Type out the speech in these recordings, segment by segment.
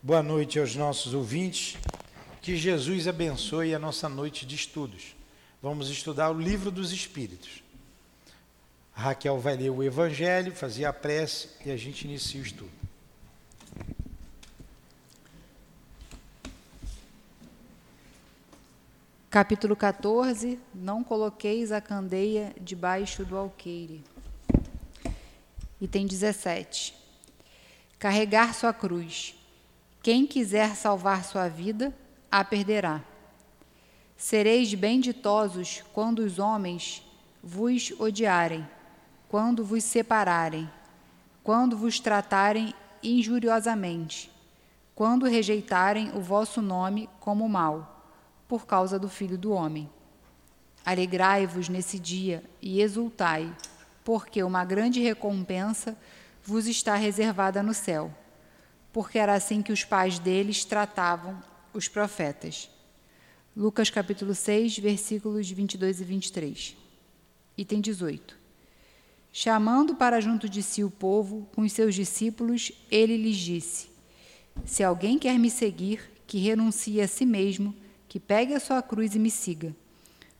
Boa noite aos nossos ouvintes. Que Jesus abençoe a nossa noite de estudos. Vamos estudar o livro dos Espíritos. A Raquel vai ler o Evangelho, fazer a prece e a gente inicia o estudo. Capítulo 14: Não coloqueis a candeia debaixo do alqueire. Item 17. Carregar sua cruz. Quem quiser salvar sua vida, a perderá. Sereis benditosos quando os homens vos odiarem, quando vos separarem, quando vos tratarem injuriosamente, quando rejeitarem o vosso nome como mal por causa do Filho do Homem. Alegrai-vos nesse dia e exultai, porque uma grande recompensa vos está reservada no céu, porque era assim que os pais deles tratavam os profetas. Lucas capítulo 6, versículos 22 e 23. Item 18. Chamando para junto de si o povo com os seus discípulos, ele lhes disse: Se alguém quer me seguir, que renuncie a si mesmo, que pegue a sua cruz e me siga.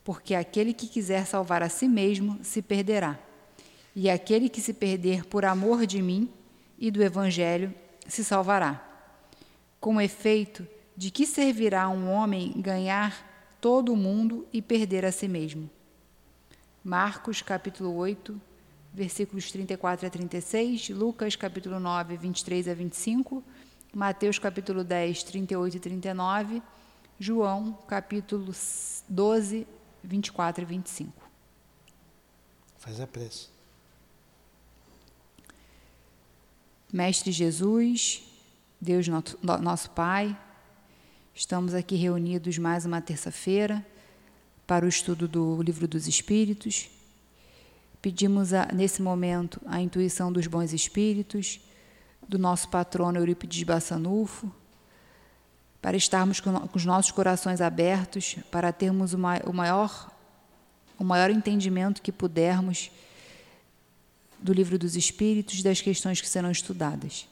Porque aquele que quiser salvar a si mesmo se perderá, e aquele que se perder por amor de mim e do Evangelho se salvará. Com efeito, de que servirá um homem ganhar todo o mundo e perder a si mesmo? Marcos capítulo 8, versículos 34 a 36, Lucas capítulo 9, 23 a 25, Mateus capítulo 10, 38 e 39 João, capítulo 12, 24 e 25. Faz a prece. Mestre Jesus, Deus nosso Pai, estamos aqui reunidos mais uma terça-feira para o estudo do Livro dos Espíritos. Pedimos a, nesse momento a intuição dos bons espíritos, do nosso patrono Eurípides Bassanufo, para estarmos com, os nossos corações abertos, para termos o maior, o maior entendimento que pudermos do livro dos Espíritos, das questões que serão estudadas.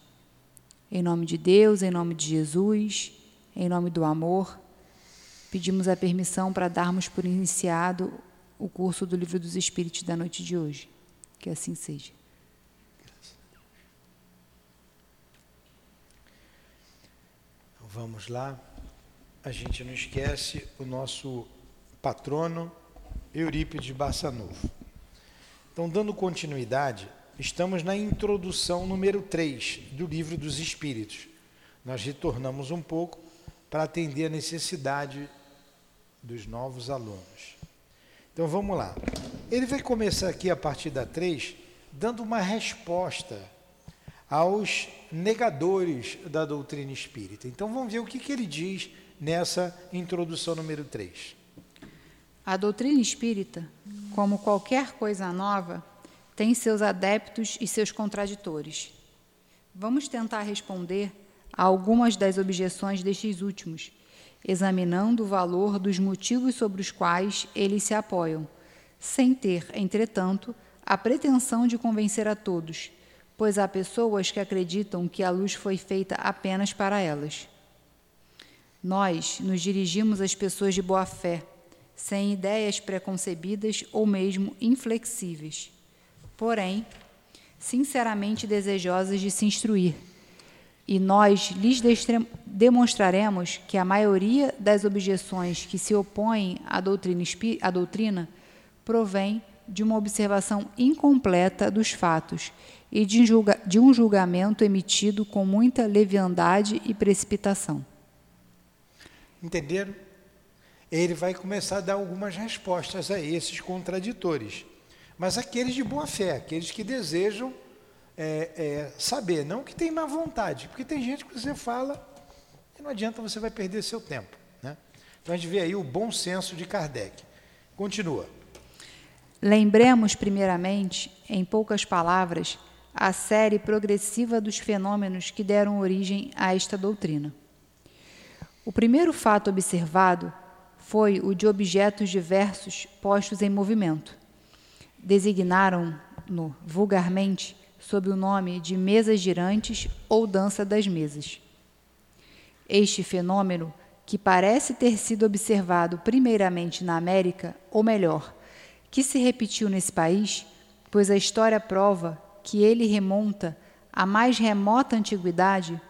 Em nome de Deus, em nome de Jesus, em nome do amor, pedimos a permissão para darmos por iniciado o curso do livro dos Espíritos da noite de hoje. Que assim seja. Vamos lá. A gente não esquece o nosso patrono Eurípides Barçanufo. Então, dando continuidade, estamos na introdução número 3 do Livro dos Espíritos. Nós retornamos um pouco para atender a necessidade dos novos alunos. Então vamos lá. Ele vai começar aqui a partir da 3, dando uma resposta aos negadores da doutrina espírita. Então vamos ver o que, que ele diz nessa introdução número 3. A doutrina espírita, como qualquer coisa nova, tem seus adeptos e seus contraditores. Vamos tentar responder a algumas das objeções destes últimos, examinando o valor dos motivos sobre os quais eles se apoiam, sem ter, entretanto, a pretensão de convencer a todos pois há pessoas que acreditam que a luz foi feita apenas para elas. Nós nos dirigimos às pessoas de boa fé, sem ideias preconcebidas ou mesmo inflexíveis, porém, sinceramente desejosas de se instruir. E nós lhes demonstraremos que a maioria das objeções que se opõem à doutrina, à doutrina provém de uma observação incompleta dos fatos e de, julga, de um julgamento emitido com muita leviandade e precipitação. Entenderam? Ele vai começar a dar algumas respostas a esses contraditores, mas aqueles de boa fé, aqueles que desejam é, é, saber, não que tem má vontade, porque tem gente que você fala e não adianta, você vai perder seu tempo. Né? Então a gente vê aí o bom senso de Kardec. Continua. Lembremos, primeiramente, em poucas palavras, a série progressiva dos fenômenos que deram origem a esta doutrina. O primeiro fato observado foi o de objetos diversos postos em movimento. Designaram-no vulgarmente sob o nome de mesas girantes ou dança das mesas. Este fenômeno, que parece ter sido observado primeiramente na América, ou melhor, que se repetiu nesse país, pois a história prova que ele remonta à mais remota antiguidade,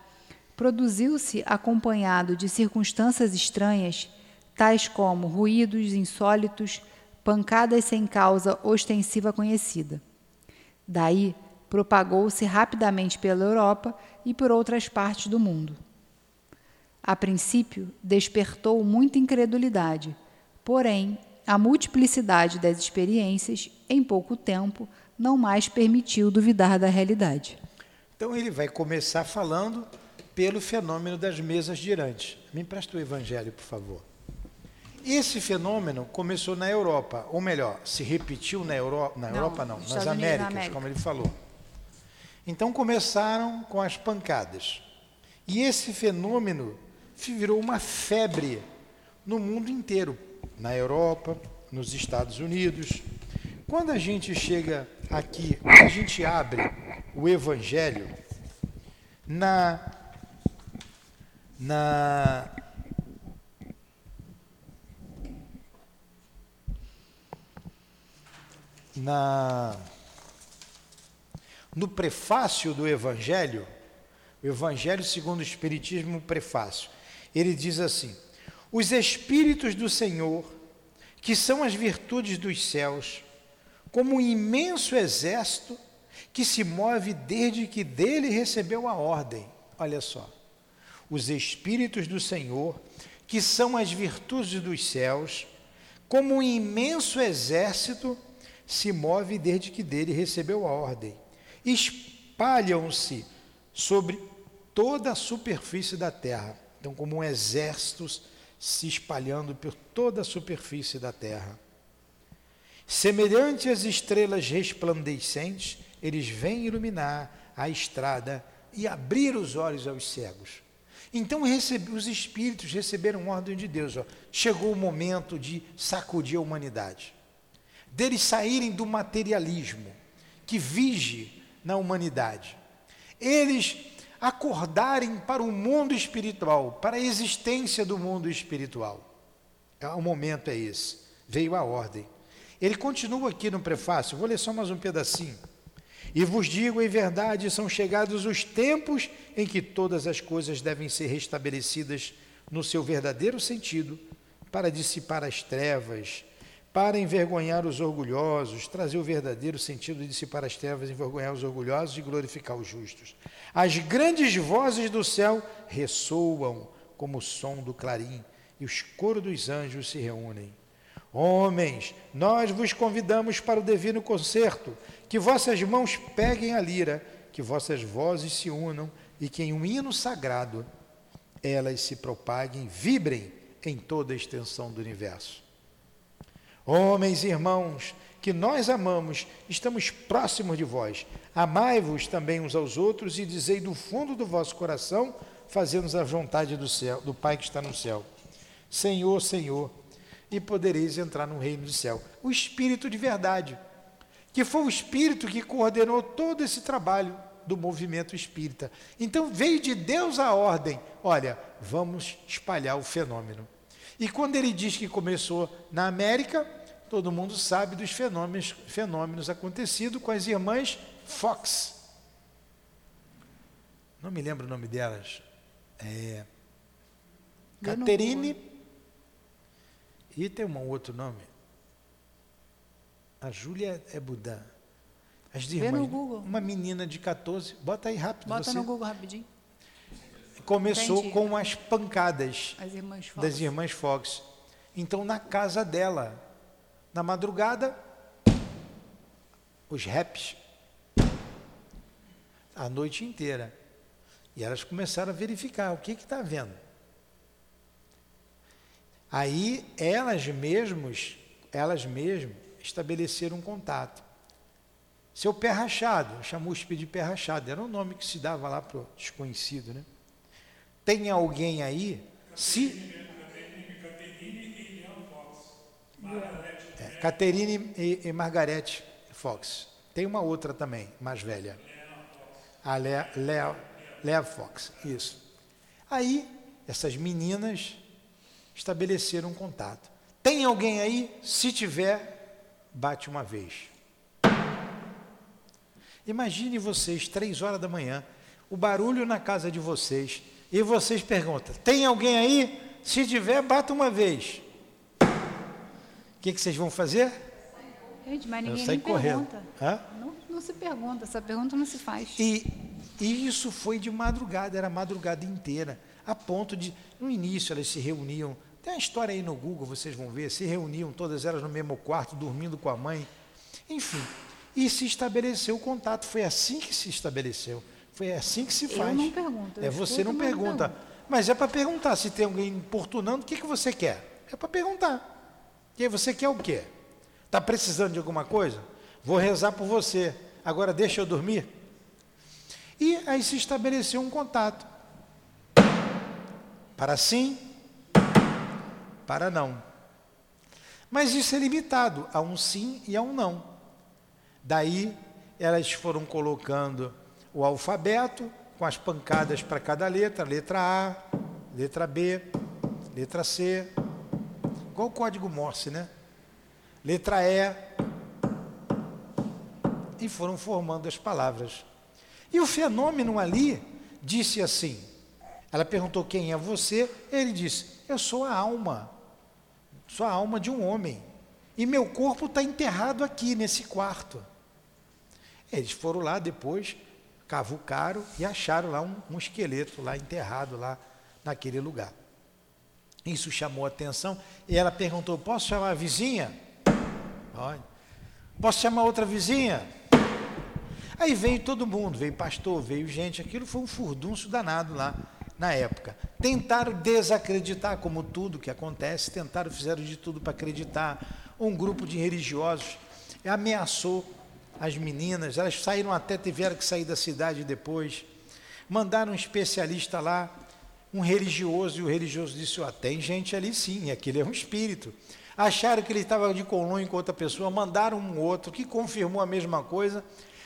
produziu-se acompanhado de circunstâncias estranhas, tais como ruídos insólitos, pancadas sem causa ostensiva conhecida. Daí, propagou-se rapidamente pela Europa e por outras partes do mundo. A princípio, despertou muita incredulidade, porém, a multiplicidade das experiências, em pouco tempo, não mais permitiu duvidar da realidade. Então ele vai começar falando pelo fenômeno das mesas girantes. Me empresta o evangelho, por favor. Esse fenômeno começou na Europa, ou melhor, se repetiu na, Euro... na não, Europa, não, nas Américas, América. como ele falou. Então começaram com as pancadas. E esse fenômeno virou uma febre no mundo inteiro, na Europa, nos Estados Unidos. Quando a gente chega aqui, a gente abre o Evangelho na na na no prefácio do Evangelho, o Evangelho segundo o Espiritismo, prefácio, ele diz assim: Os Espíritos do Senhor, que são as virtudes dos céus, como um imenso exército que se move desde que dele recebeu a ordem. Olha só. Os Espíritos do Senhor, que são as virtudes dos céus, como um imenso exército se move desde que dele recebeu a ordem espalham-se sobre toda a superfície da terra. Então, como um exército se espalhando por toda a superfície da terra. Semelhante às estrelas resplandecentes, eles vêm iluminar a estrada e abrir os olhos aos cegos. Então os espíritos receberam ordem de Deus. Ó. Chegou o momento de sacudir a humanidade, deles saírem do materialismo que vige na humanidade. Eles acordarem para o mundo espiritual, para a existência do mundo espiritual. É, o momento é esse. Veio a ordem. Ele continua aqui no prefácio, vou ler só mais um pedacinho. E vos digo em verdade, são chegados os tempos em que todas as coisas devem ser restabelecidas no seu verdadeiro sentido, para dissipar as trevas, para envergonhar os orgulhosos, trazer o verdadeiro sentido de dissipar as trevas, envergonhar os orgulhosos e glorificar os justos. As grandes vozes do céu ressoam como o som do clarim, e os coros dos anjos se reúnem. Homens, nós vos convidamos para o divino concerto, que vossas mãos peguem a lira, que vossas vozes se unam e que em um hino sagrado elas se propaguem, vibrem em toda a extensão do universo. Homens e irmãos, que nós amamos, estamos próximos de vós. Amai-vos também uns aos outros e dizei do fundo do vosso coração, fazendo a vontade do céu, do Pai que está no céu. Senhor, Senhor, e podereis entrar no reino do céu. O Espírito de verdade, que foi o Espírito que coordenou todo esse trabalho do movimento espírita. Então veio de Deus a ordem: olha, vamos espalhar o fenômeno. E quando ele diz que começou na América, todo mundo sabe dos fenômenos, fenômenos acontecidos com as irmãs Fox. Não me lembro o nome delas. É, Caterine. E tem um outro nome. A Júlia é Budã. As irmãs, Uma menina de 14. Bota aí rápido. Bota você. no Google rapidinho começou Entendi. com as pancadas irmãs das irmãs Fox. Então, na casa dela, na madrugada, os raps, a noite inteira. E elas começaram a verificar o que está vendo. Aí elas mesmas, elas mesmas estabeleceram um contato. Seu pé rachado, chamou o de pé rachado, era o nome que se dava lá para o desconhecido, né? Tem alguém aí? Se. É, Caterine e, e Margarete Fox. Tem uma outra também, mais velha. A Lea, Lea, Lea Fox, isso. Aí essas meninas estabeleceram um contato. Tem alguém aí? Se tiver, bate uma vez. Imagine vocês, três horas da manhã, o barulho na casa de vocês, e vocês perguntam: tem alguém aí? Se tiver, bata uma vez. O que, que vocês vão fazer? Gente, mas ninguém nem correndo. pergunta. Não, não, se pergunta, essa pergunta não se faz. E, e isso foi de madrugada, era a madrugada inteira, a ponto de, no início elas se reuniam, tem uma história aí no Google, vocês vão ver, se reuniam todas elas no mesmo quarto, dormindo com a mãe, enfim, e se estabeleceu o contato, foi assim que se estabeleceu. Foi assim que se faz. Eu não pergunto. é você não pergunta. Mas é para perguntar. Se tem alguém importunando, o que, que você quer? É para perguntar. E aí você quer o quê? Está precisando de alguma coisa? Vou rezar por você. Agora deixa eu dormir. E aí se estabeleceu um contato. Para sim, para não. Mas isso é limitado a um sim e a um não. Daí elas foram colocando o alfabeto com as pancadas para cada letra, letra A, letra B, letra C, igual o código Morse, né? Letra E, e foram formando as palavras. E o fenômeno ali disse assim: ela perguntou quem é você, ele disse: Eu sou a alma, sou a alma de um homem, e meu corpo está enterrado aqui nesse quarto. Eles foram lá depois, cavucaram e acharam lá um, um esqueleto lá enterrado lá naquele lugar. Isso chamou a atenção e ela perguntou: Posso chamar a vizinha? Pode. Posso chamar outra vizinha? Aí veio todo mundo, veio pastor, veio gente, aquilo foi um furdunço danado lá na época. Tentaram desacreditar, como tudo que acontece, tentaram, fizeram de tudo para acreditar. Um grupo de religiosos ameaçou as meninas, elas saíram até, tiveram que sair da cidade depois. Mandaram um especialista lá, um religioso, e o religioso disse: oh, tem gente ali sim, aquele é um espírito. Acharam que ele estava de colunho com outra pessoa, mandaram um outro que confirmou a mesma coisa,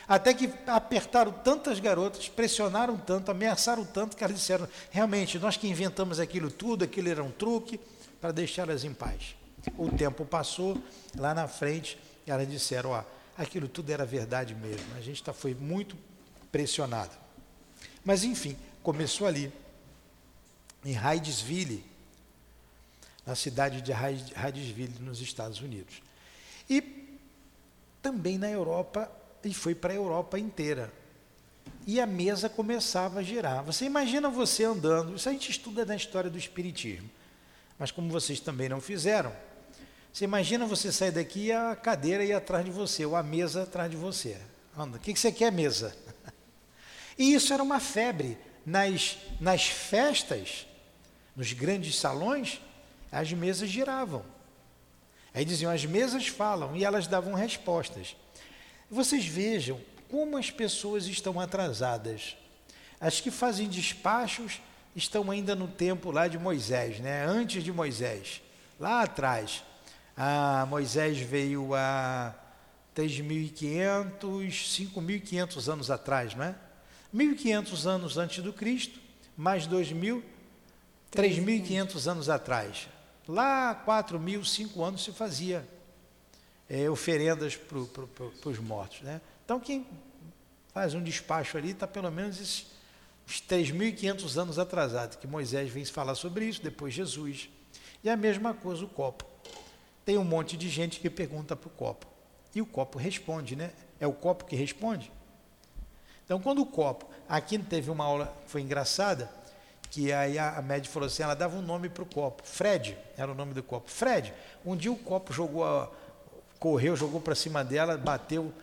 até que apertaram tantas garotas, pressionaram tanto, ameaçaram tanto, que elas disseram: realmente, nós que inventamos aquilo tudo, aquilo era um truque, para deixá-las em paz. O tempo passou, lá na frente, elas disseram: ó. Aquilo tudo era verdade mesmo. A gente tá, foi muito pressionado. Mas, enfim, começou ali, em Hydesville, na cidade de Hydesville, nos Estados Unidos. E também na Europa, e foi para a Europa inteira. E a mesa começava a girar. Você imagina você andando, isso a gente estuda na história do Espiritismo, mas como vocês também não fizeram, você imagina você sair daqui e a cadeira ir atrás de você, ou a mesa atrás de você. O que, você quer, mesa? E isso era uma febre. Nas, nas festas, nos grandes salões, as mesas giravam. Aí diziam, as mesas falam, e elas davam respostas. Vocês vejam como as pessoas estão atrasadas. As que fazem despachos estão ainda no tempo lá de Moisés, né? antes de Moisés, lá atrás. Ah, Moisés veio há 3.500, 5.500 anos atrás, não é? 1.500 anos antes do Cristo, mais 2.000, 3.500 anos atrás. Lá, 4.000, 5 anos se fazia é, oferendas para pro, os mortos. Né? Então, quem faz um despacho ali está pelo menos esses, uns 3.500 anos atrasado, que Moisés vem falar sobre isso, depois Jesus. E a mesma coisa o copo. Tem um monte de gente que pergunta para o copo. E o copo responde, né? É o copo que responde. Então, quando o copo. Aqui teve uma aula, foi engraçada, que aí a, médica falou assim: ela dava um nome para o copo. Fred era o nome do copo. Fred, um dia o copo jogou, a, correu, jogou para cima dela, bateu,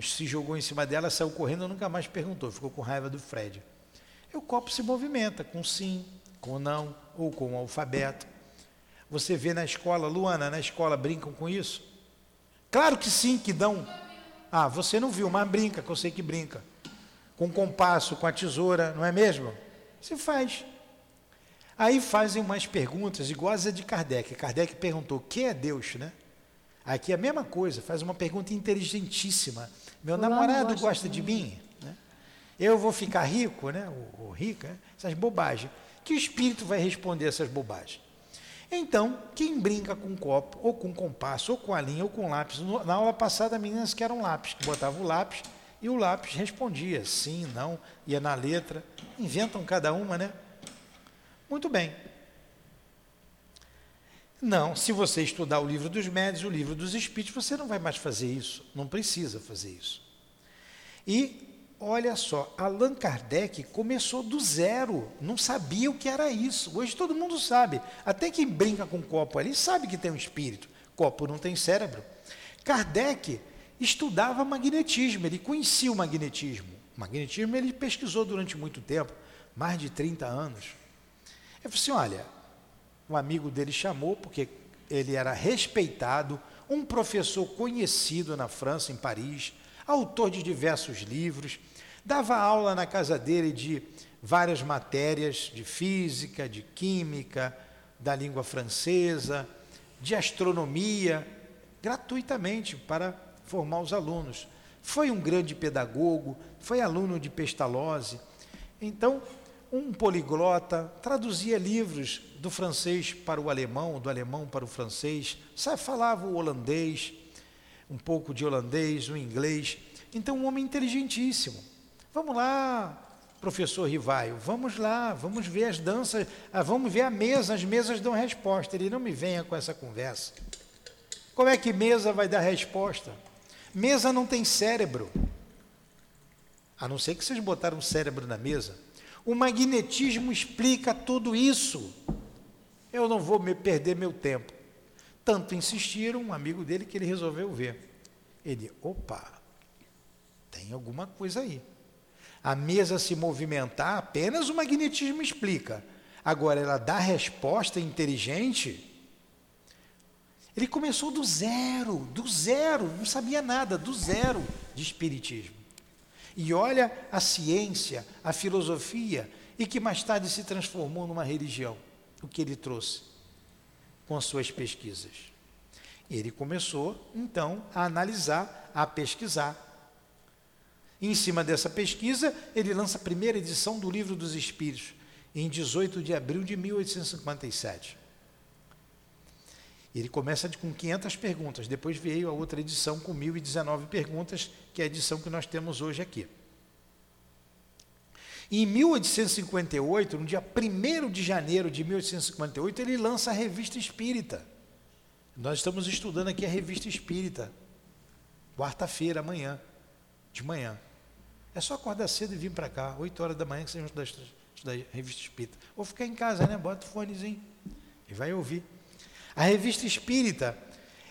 se jogou em cima dela, saiu correndo, nunca mais perguntou, ficou com raiva do Fred. E o copo se movimenta com sim, com não, ou com o alfabeto. Você vê na escola, Luana, na escola brincam com isso? Claro que sim, que dão. Ah, você não viu, mas brinca, que eu sei que brinca. Com o compasso, com a tesoura, não é mesmo? Se faz. Aí fazem umas perguntas iguais a de Kardec. Kardec perguntou: o que é Deus, né? Aqui é a mesma coisa, faz uma pergunta inteligentíssima. Meu namorado gosta de mim? Né? Eu vou ficar rico, né? O, o rico, né? essas bobagens que espírito vai responder essas bobagens? Então, quem brinca com copo, ou com compasso, ou com a linha, ou com lápis, na aula passada, meninas que eram lápis, que botavam o lápis e o lápis respondia sim, não, ia na letra, inventam cada uma, né? Muito bem. Não, se você estudar o livro dos médios, o livro dos espíritos, você não vai mais fazer isso, não precisa fazer isso. E olha só, Allan Kardec começou do zero, não sabia o que era isso. Hoje todo mundo sabe, até quem brinca com copo ali sabe que tem um espírito. Copo não tem cérebro. Kardec estudava magnetismo, ele conhecia o magnetismo. O magnetismo ele pesquisou durante muito tempo, mais de 30 anos. Ele falou assim: olha, um amigo dele chamou, porque ele era respeitado, um professor conhecido na França, em Paris, autor de diversos livros, dava aula na casa dele de várias matérias de física, de química, da língua francesa, de astronomia, gratuitamente para formar os alunos. Foi um grande pedagogo, foi aluno de Pestalozzi. Então, um poliglota, traduzia livros do francês para o alemão, do alemão para o francês, falava o holandês, um pouco de holandês, o inglês. Então, um homem inteligentíssimo. Vamos lá, professor Rivaio, vamos lá, vamos ver as danças, ah, vamos ver a mesa, as mesas dão resposta. Ele não me venha com essa conversa. Como é que mesa vai dar resposta? Mesa não tem cérebro. A não ser que vocês botaram um cérebro na mesa. O magnetismo explica tudo isso. Eu não vou me perder meu tempo. Tanto insistiram, um amigo dele, que ele resolveu ver. Ele, opa, tem alguma coisa aí. A mesa se movimentar, apenas o magnetismo explica. Agora, ela dá resposta inteligente ele começou do zero, do zero, não sabia nada, do zero de espiritismo. E olha a ciência, a filosofia, e que mais tarde se transformou numa religião, o que ele trouxe com as suas pesquisas. Ele começou, então, a analisar, a pesquisar. E, em cima dessa pesquisa, ele lança a primeira edição do Livro dos Espíritos, em 18 de abril de 1857. Ele começa com 500 perguntas, depois veio a outra edição com 1019 perguntas, que é a edição que nós temos hoje aqui. Em 1858, no dia 1 de janeiro de 1858, ele lança a Revista Espírita. Nós estamos estudando aqui a Revista Espírita, quarta-feira, amanhã, de manhã. É só acordar cedo e vir para cá, 8 horas da manhã, que vocês vão estudar, estudar a Revista Espírita. Ou ficar em casa, né? Bota o fonezinho e vai ouvir. A revista espírita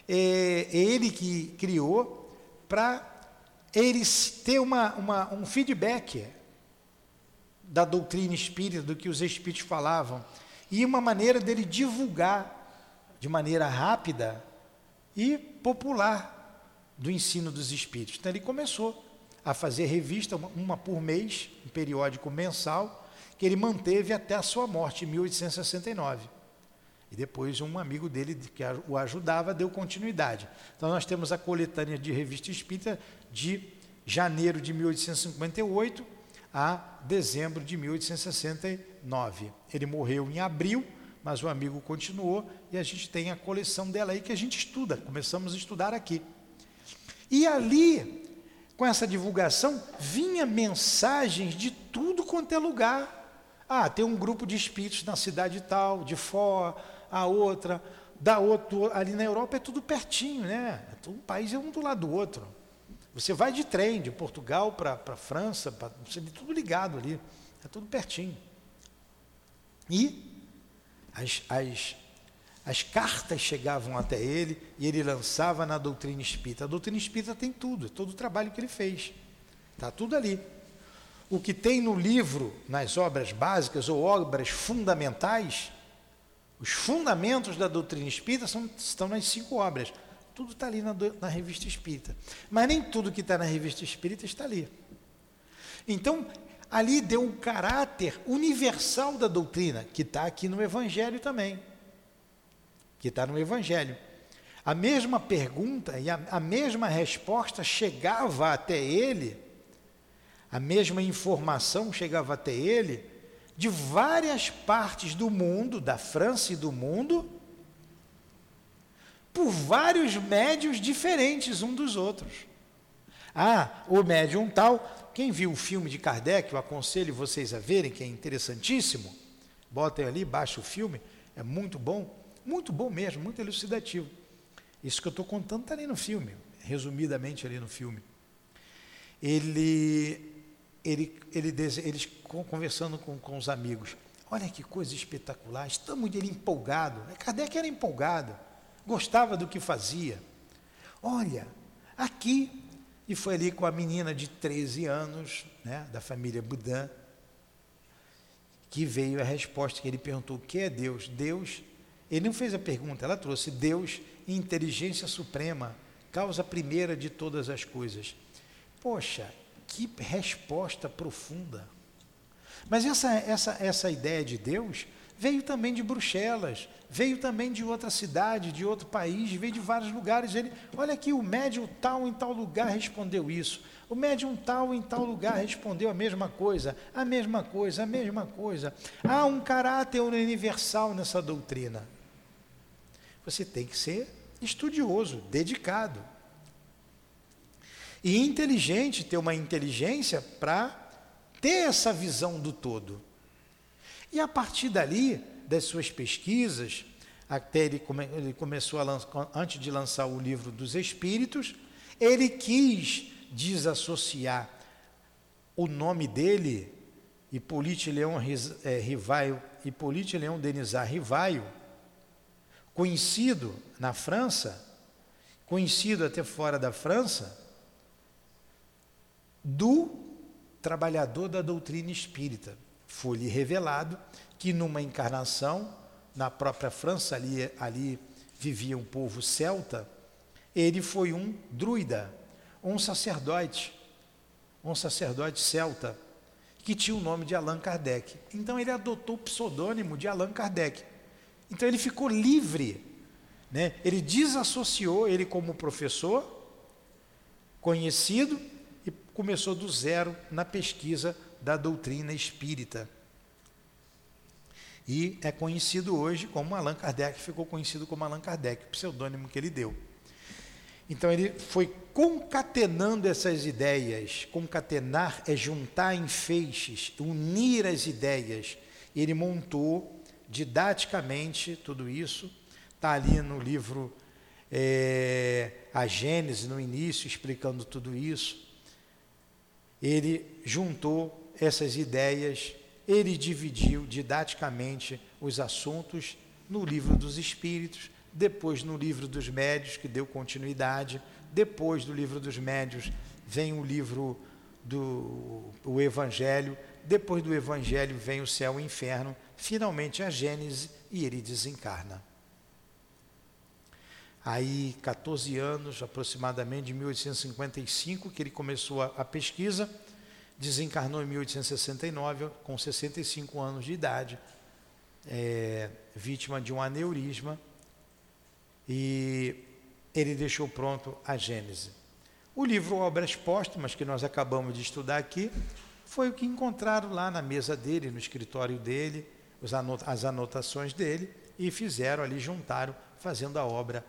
é, é ele que criou para eles ter uma, uma, um feedback da doutrina espírita, do que os espíritos falavam, e uma maneira dele divulgar de maneira rápida e popular do ensino dos espíritos. Então ele começou a fazer revista, uma por mês, um periódico mensal, que ele manteve até a sua morte, em 1869. E depois um amigo dele que o ajudava deu continuidade. Então nós temos a coletânea de revista espírita de janeiro de 1858 a dezembro de 1869. Ele morreu em abril, mas o amigo continuou e a gente tem a coleção dela aí que a gente estuda, começamos a estudar aqui. E ali, com essa divulgação, vinha mensagens de tudo quanto é lugar. Ah, tem um grupo de espíritos na cidade tal, de fora a outra, da outro. Ali na Europa é tudo pertinho, né? Um país é um do lado do outro. Você vai de trem de Portugal para a França, pra, você é tudo ligado ali, é tudo pertinho. E as, as, as cartas chegavam até ele e ele lançava na doutrina espírita. A doutrina espírita tem tudo, todo o trabalho que ele fez. Está tudo ali. O que tem no livro, nas obras básicas ou obras fundamentais, os fundamentos da doutrina espírita são, estão nas cinco obras. Tudo está ali na, na, revista espírita. Mas nem tudo que está na revista espírita está ali. Então, ali deu um caráter universal da doutrina, que está aqui no Evangelho também. Que está no Evangelho. A mesma pergunta e a, a mesma resposta chegava até ele, a mesma informação chegava até ele de várias partes do mundo, da França e do mundo, por vários médios diferentes um dos outros. Ah, o médium tal, quem viu o filme de Kardec, eu aconselho vocês a verem, que é interessantíssimo. Botem ali, baixa o filme, é muito bom, muito bom mesmo, muito elucidativo. Isso que eu estou contando está ali no filme, resumidamente ali no filme. Ele, ele, ele, eles conversando com, com os amigos, olha que coisa espetacular, estamos ele empolgado. Kardec era empolgado gostava do que fazia. Olha, aqui, e foi ali com a menina de 13 anos, né, da família Budan, que veio a resposta que ele perguntou: o que é Deus? Deus, ele não fez a pergunta, ela trouxe Deus, inteligência suprema, causa primeira de todas as coisas. Poxa, que resposta profunda. Mas essa, essa, essa ideia de Deus veio também de Bruxelas, veio também de outra cidade, de outro país, veio de vários lugares. Ele, olha aqui, o médium tal em tal lugar respondeu isso. O médium tal em tal lugar respondeu a mesma coisa, a mesma coisa, a mesma coisa. Há um caráter universal nessa doutrina. Você tem que ser estudioso, dedicado. E inteligente, ter uma inteligência para ter essa visão do todo. E a partir dali, das suas pesquisas, até ele, come, ele começou a lançar, antes de lançar o livro dos Espíritos, ele quis desassociar o nome dele, Hipólite Leão é, Rivaio, Hipólite Leão Denizar Rivaio, conhecido na França, conhecido até fora da França, do trabalhador da doutrina espírita foi-lhe revelado que numa encarnação, na própria França, ali, ali vivia um povo celta, ele foi um druida, um sacerdote, um sacerdote celta, que tinha o nome de Allan Kardec. Então ele adotou o pseudônimo de Allan Kardec. Então ele ficou livre, né? ele desassociou ele como professor, conhecido, e começou do zero na pesquisa da doutrina espírita. E é conhecido hoje como Allan Kardec, ficou conhecido como Allan Kardec, o pseudônimo que ele deu. Então ele foi concatenando essas ideias. Concatenar é juntar em feixes, unir as ideias. Ele montou didaticamente tudo isso. Está ali no livro é, A Gênese, no início, explicando tudo isso. Ele juntou essas ideias, ele dividiu didaticamente os assuntos no livro dos Espíritos, depois no livro dos Médios, que deu continuidade, depois do livro dos Médios vem o livro do o Evangelho, depois do Evangelho vem o céu e o inferno, finalmente a Gênese e ele desencarna. Aí, 14 anos, aproximadamente de 1855, que ele começou a, a pesquisa, desencarnou em 1869, com 65 anos de idade, é, vítima de um aneurisma, e ele deixou pronto a Gênese. O livro Obras Póstumas, que nós acabamos de estudar aqui, foi o que encontraram lá na mesa dele, no escritório dele, as anotações dele, e fizeram ali, juntaram, fazendo a obra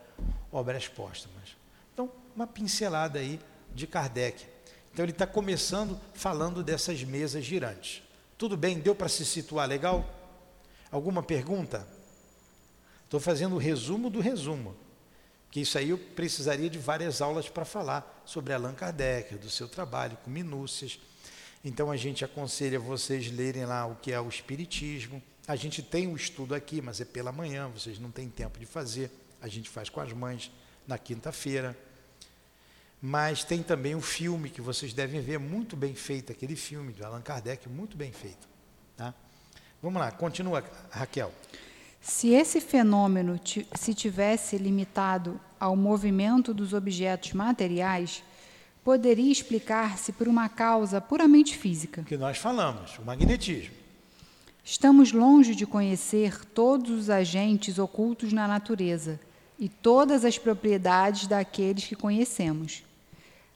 Obras Póstumas. Então, uma pincelada aí de Kardec. Então ele está começando falando dessas mesas girantes. Tudo bem? Deu para se situar legal? Alguma pergunta? Estou fazendo o resumo do resumo. Que isso aí eu precisaria de várias aulas para falar sobre Allan Kardec, do seu trabalho, com minúcias. Então a gente aconselha vocês lerem lá o que é o Espiritismo. A gente tem um estudo aqui, mas é pela manhã, vocês não têm tempo de fazer. A gente faz com as mães na quinta-feira. Mas tem também um filme que vocês devem ver, muito bem feito, aquele filme do Allan Kardec, muito bem feito. Tá? Vamos lá, continua, Raquel. Se esse fenômeno se tivesse limitado ao movimento dos objetos materiais, poderia explicar-se por uma causa puramente física. Que nós falamos, o magnetismo. Estamos longe de conhecer todos os agentes ocultos na natureza e todas as propriedades daqueles que conhecemos.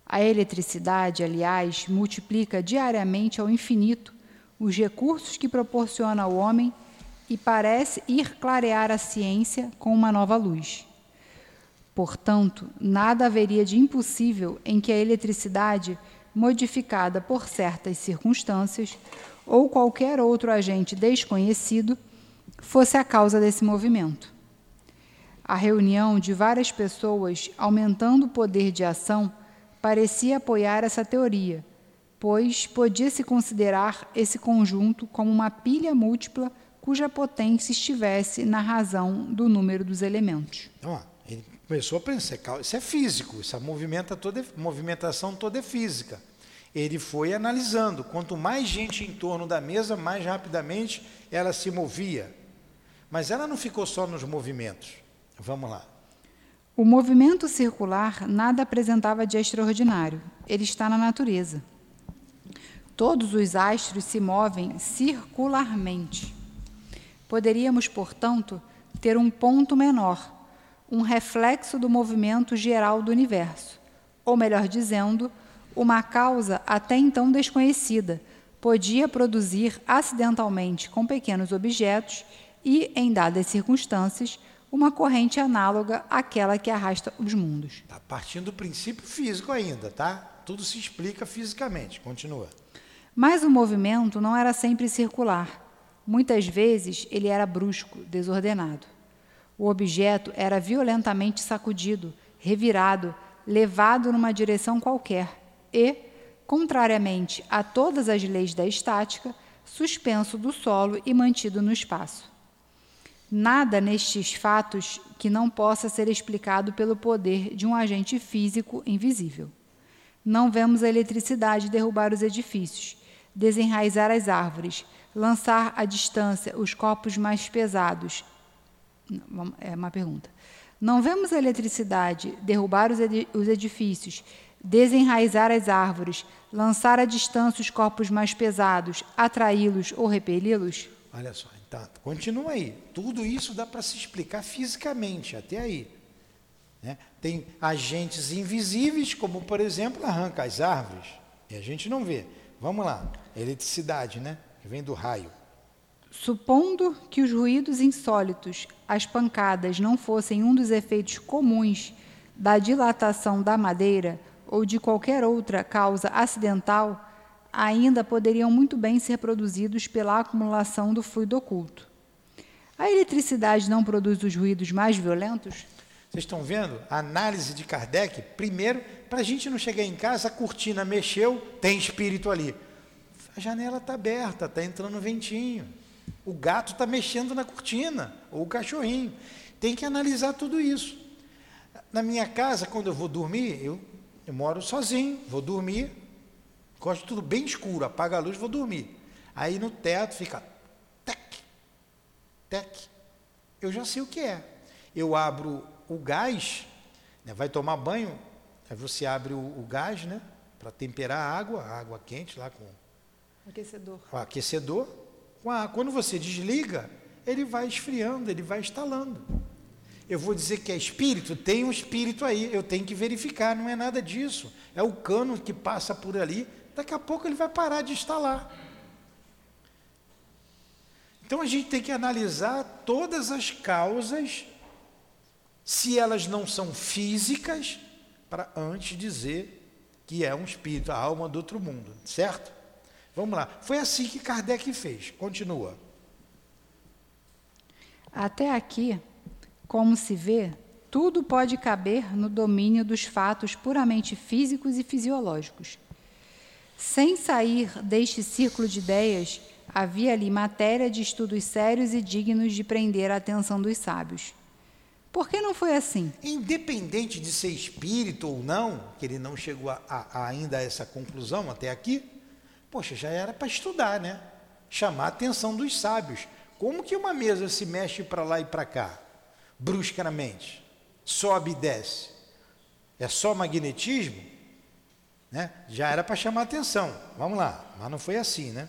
A eletricidade, aliás, multiplica diariamente ao infinito os recursos que proporciona ao homem e parece ir clarear a ciência com uma nova luz. Portanto, nada haveria de impossível em que a eletricidade, modificada por certas circunstâncias, ou qualquer outro agente desconhecido, fosse a causa desse movimento. A reunião de várias pessoas, aumentando o poder de ação, parecia apoiar essa teoria, pois podia-se considerar esse conjunto como uma pilha múltipla cuja potência estivesse na razão do número dos elementos. Então, ele começou a pensar, isso é físico, essa movimenta toda, movimentação toda é física. Ele foi analisando, quanto mais gente em torno da mesa, mais rapidamente ela se movia. Mas ela não ficou só nos movimentos. Vamos lá. O movimento circular nada apresentava de extraordinário. Ele está na natureza. Todos os astros se movem circularmente. Poderíamos, portanto, ter um ponto menor, um reflexo do movimento geral do universo, ou melhor dizendo, uma causa até então desconhecida podia produzir acidentalmente com pequenos objetos e, em dadas circunstâncias, uma corrente análoga àquela que arrasta os mundos. Está partindo do princípio físico ainda, tá? Tudo se explica fisicamente. Continua. Mas o movimento não era sempre circular. Muitas vezes ele era brusco, desordenado. O objeto era violentamente sacudido, revirado, levado numa direção qualquer e, contrariamente a todas as leis da estática, suspenso do solo e mantido no espaço. Nada nestes fatos que não possa ser explicado pelo poder de um agente físico invisível. Não vemos a eletricidade derrubar os edifícios, desenraizar as árvores, lançar à distância os corpos mais pesados. É uma pergunta. Não vemos a eletricidade derrubar os edifícios, desenraizar as árvores, lançar à distância os corpos mais pesados, atraí-los ou repeli-los? Olha só, então, continua aí. Tudo isso dá para se explicar fisicamente, até aí. Né? Tem agentes invisíveis, como por exemplo arranca as árvores, e a gente não vê. Vamos lá, eletricidade, né? Que vem do raio. Supondo que os ruídos insólitos, as pancadas, não fossem um dos efeitos comuns da dilatação da madeira ou de qualquer outra causa acidental, ainda poderiam muito bem ser produzidos pela acumulação do fluido oculto. A eletricidade não produz os ruídos mais violentos? Vocês estão vendo? A análise de Kardec, primeiro, para a gente não chegar em casa, a cortina mexeu, tem espírito ali. A janela está aberta, está entrando ventinho. O gato está mexendo na cortina, ou o cachorrinho. Tem que analisar tudo isso. Na minha casa, quando eu vou dormir, eu, eu moro sozinho, vou dormir, Gosto de tudo bem escuro, apaga a luz, vou dormir. Aí no teto fica tec, tec. Eu já sei o que é. Eu abro o gás, né, vai tomar banho, aí você abre o, o gás, né, para temperar a água, a água quente lá com aquecedor. Com aquecedor. Com a, quando você desliga, ele vai esfriando, ele vai instalando. Eu vou dizer que é espírito, tem um espírito aí, eu tenho que verificar, não é nada disso. É o cano que passa por ali daqui a pouco ele vai parar de instalar. Então a gente tem que analisar todas as causas, se elas não são físicas, para antes dizer que é um espírito, a alma do outro mundo, certo? Vamos lá. Foi assim que Kardec fez. Continua. Até aqui, como se vê, tudo pode caber no domínio dos fatos puramente físicos e fisiológicos. Sem sair deste círculo de ideias, havia ali matéria de estudos sérios e dignos de prender a atenção dos sábios. Por que não foi assim? Independente de ser espírito ou não, que ele não chegou a, a, ainda a essa conclusão até aqui, poxa, já era para estudar, né? Chamar a atenção dos sábios. Como que uma mesa se mexe para lá e para cá, bruscamente? Sobe e desce. É só magnetismo? Né? Já era para chamar atenção. Vamos lá, mas não foi assim, né?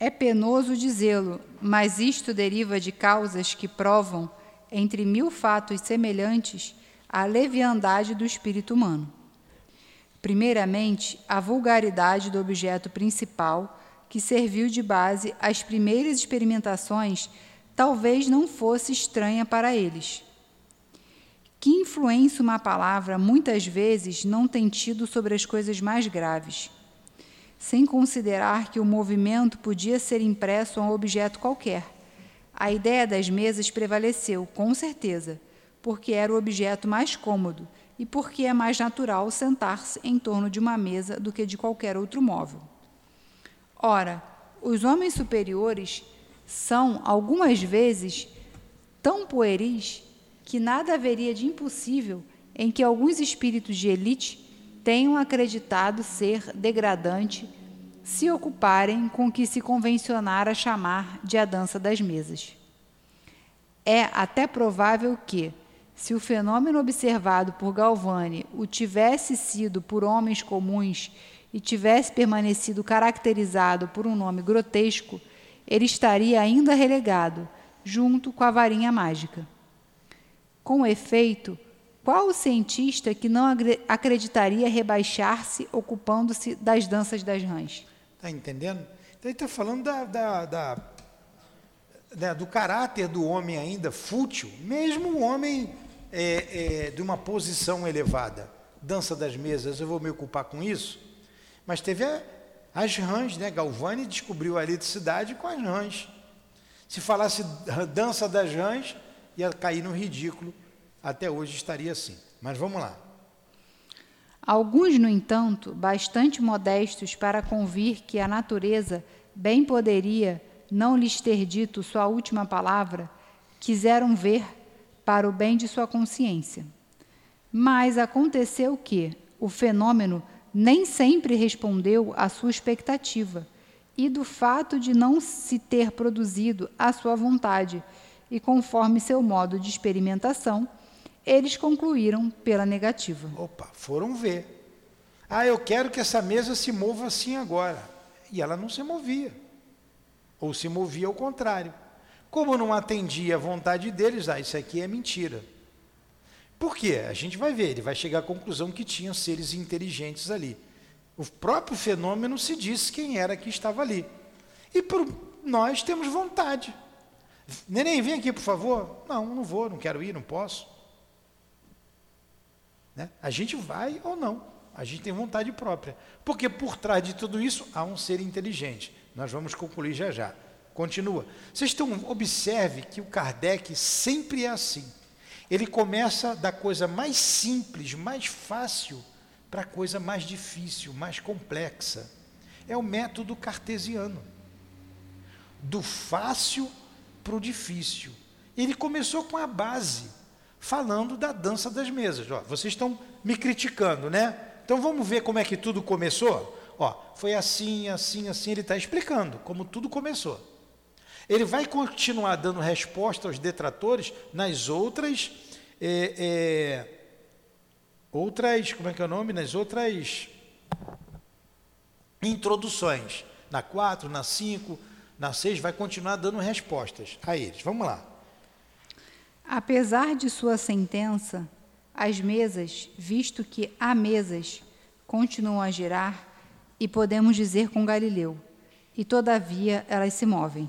É penoso dizê-lo, mas isto deriva de causas que provam, entre mil fatos semelhantes, a leviandade do espírito humano. Primeiramente, a vulgaridade do objeto principal, que serviu de base às primeiras experimentações talvez não fosse estranha para eles. Que influência uma palavra muitas vezes não tem tido sobre as coisas mais graves? Sem considerar que o movimento podia ser impresso a um objeto qualquer. A ideia das mesas prevaleceu, com certeza, porque era o objeto mais cômodo e porque é mais natural sentar-se em torno de uma mesa do que de qualquer outro móvel. Ora, os homens superiores são, algumas vezes, tão pueris que nada haveria de impossível em que alguns espíritos de elite tenham acreditado ser degradante se ocuparem com o que se convencionara chamar de a dança das mesas. É até provável que, se o fenômeno observado por Galvani o tivesse sido por homens comuns e tivesse permanecido caracterizado por um nome grotesco, ele estaria ainda relegado, junto com a varinha mágica. Com efeito, qual o cientista que não acreditaria rebaixar-se ocupando-se das danças das rãs? Está entendendo? Então ele está falando da, da, da, da, do caráter do homem ainda fútil, mesmo o homem é, é, de uma posição elevada. Dança das mesas, eu vou me ocupar com isso? Mas teve a, as rãs, né? Galvani descobriu a eletricidade com as rãs. Se falasse dança das rãs, ia cair no ridículo. Até hoje estaria assim. Mas vamos lá. Alguns, no entanto, bastante modestos para convir que a natureza bem poderia não lhes ter dito sua última palavra, quiseram ver para o bem de sua consciência. Mas aconteceu que o fenômeno nem sempre respondeu à sua expectativa e do fato de não se ter produzido à sua vontade e conforme seu modo de experimentação, eles concluíram pela negativa. Opa, foram ver. Ah, eu quero que essa mesa se mova assim agora. E ela não se movia. Ou se movia ao contrário. Como não atendia à vontade deles, ah, isso aqui é mentira. Por quê? A gente vai ver, ele vai chegar à conclusão que tinham seres inteligentes ali. O próprio fenômeno se disse quem era que estava ali. E por nós temos vontade. Neném, vem aqui, por favor. Não, não vou, não quero ir, não posso. Né? A gente vai ou não. A gente tem vontade própria. Porque por trás de tudo isso há um ser inteligente. Nós vamos concluir já já. Continua. Vocês estão, observe que o Kardec sempre é assim. Ele começa da coisa mais simples, mais fácil, para a coisa mais difícil, mais complexa. É o método cartesiano. Do fácil para o difícil. Ele começou com a base, falando da dança das mesas. Ó, vocês estão me criticando, né? Então vamos ver como é que tudo começou? Ó, foi assim, assim, assim. Ele está explicando como tudo começou. Ele vai continuar dando resposta aos detratores nas outras, é, é, outras, como é que é o nome? Nas outras introduções. Na 4, na 5, na 6, vai continuar dando respostas a eles. Vamos lá. Apesar de sua sentença, as mesas, visto que há mesas, continuam a girar, e podemos dizer com Galileu, e todavia elas se movem.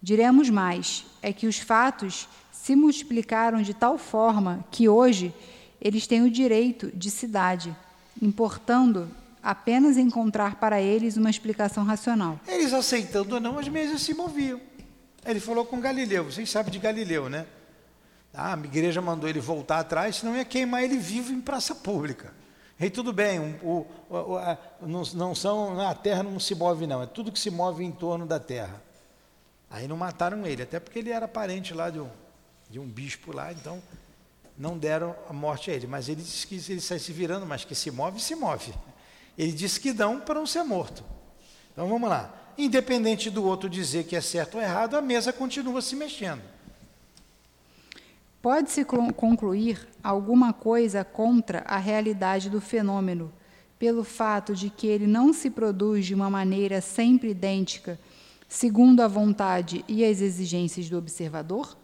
Diremos mais: é que os fatos se multiplicaram de tal forma que hoje eles têm o direito de cidade, importando apenas encontrar para eles uma explicação racional. Eles aceitando ou não, as mesas se moviam. Ele falou com Galileu, vocês sabem de Galileu, né? Ah, a igreja mandou ele voltar atrás, senão ia queimar ele vivo em praça pública. E tudo bem, o, o, a, não, não são, a terra não se move não, é tudo que se move em torno da terra. Aí não mataram ele, até porque ele era parente lá de um, de um bispo lá, então não deram a morte a ele. Mas ele disse que ele sai se virando, mas que se move, se move. Ele disse que dão para não ser morto. Então vamos lá. Independente do outro dizer que é certo ou errado, a mesa continua se mexendo. Pode-se concluir alguma coisa contra a realidade do fenômeno, pelo fato de que ele não se produz de uma maneira sempre idêntica segundo a vontade e as exigências do observador?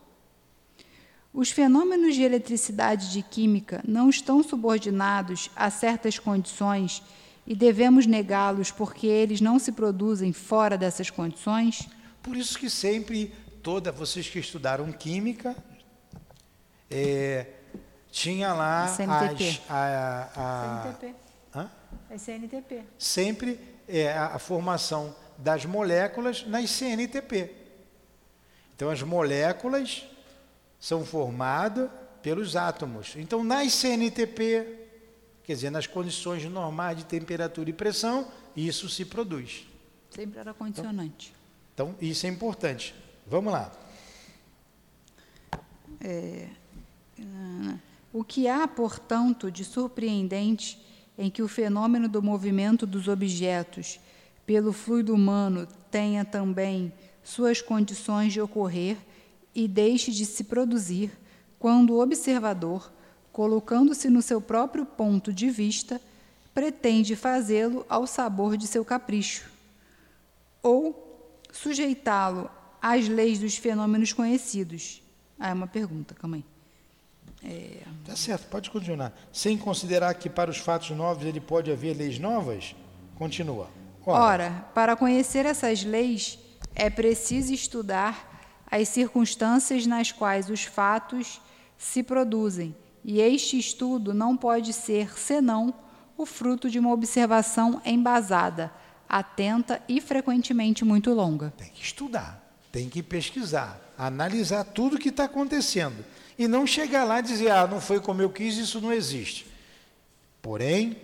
Os fenômenos de eletricidade e de química não estão subordinados a certas condições e devemos negá-los porque eles não se produzem fora dessas condições? Por isso que sempre, toda, vocês que estudaram química, é, tinha lá CNTP. as, a, a, CNTP. hã? É CNTP. sempre é, a, a formação das moléculas nas CNTP. Então, as moléculas são formadas pelos átomos. Então, nas CNTP, quer dizer, nas condições normais de temperatura e pressão, isso se produz. Sempre era condicionante. Então, isso é importante. Vamos lá. O que há, portanto, de surpreendente em que o fenômeno do movimento dos objetos pelo fluido humano tenha também suas condições de ocorrer e deixe de se produzir quando o observador, colocando-se no seu próprio ponto de vista, pretende fazê-lo ao sabor de seu capricho, ou sujeitá-lo às leis dos fenômenos conhecidos. Ah, é uma pergunta, calma aí. Tá certo, pode continuar. Sem considerar que para os fatos novos ele pode haver leis novas? Continua. Ora, para conhecer essas leis, é preciso estudar as circunstâncias nas quais os fatos se produzem, e este estudo não pode ser senão o fruto de uma observação embasada, atenta e frequentemente muito longa. Tem que estudar, tem que pesquisar, analisar tudo o que está acontecendo. E não chegar lá e dizer, ah, não foi como eu quis, isso não existe. Porém,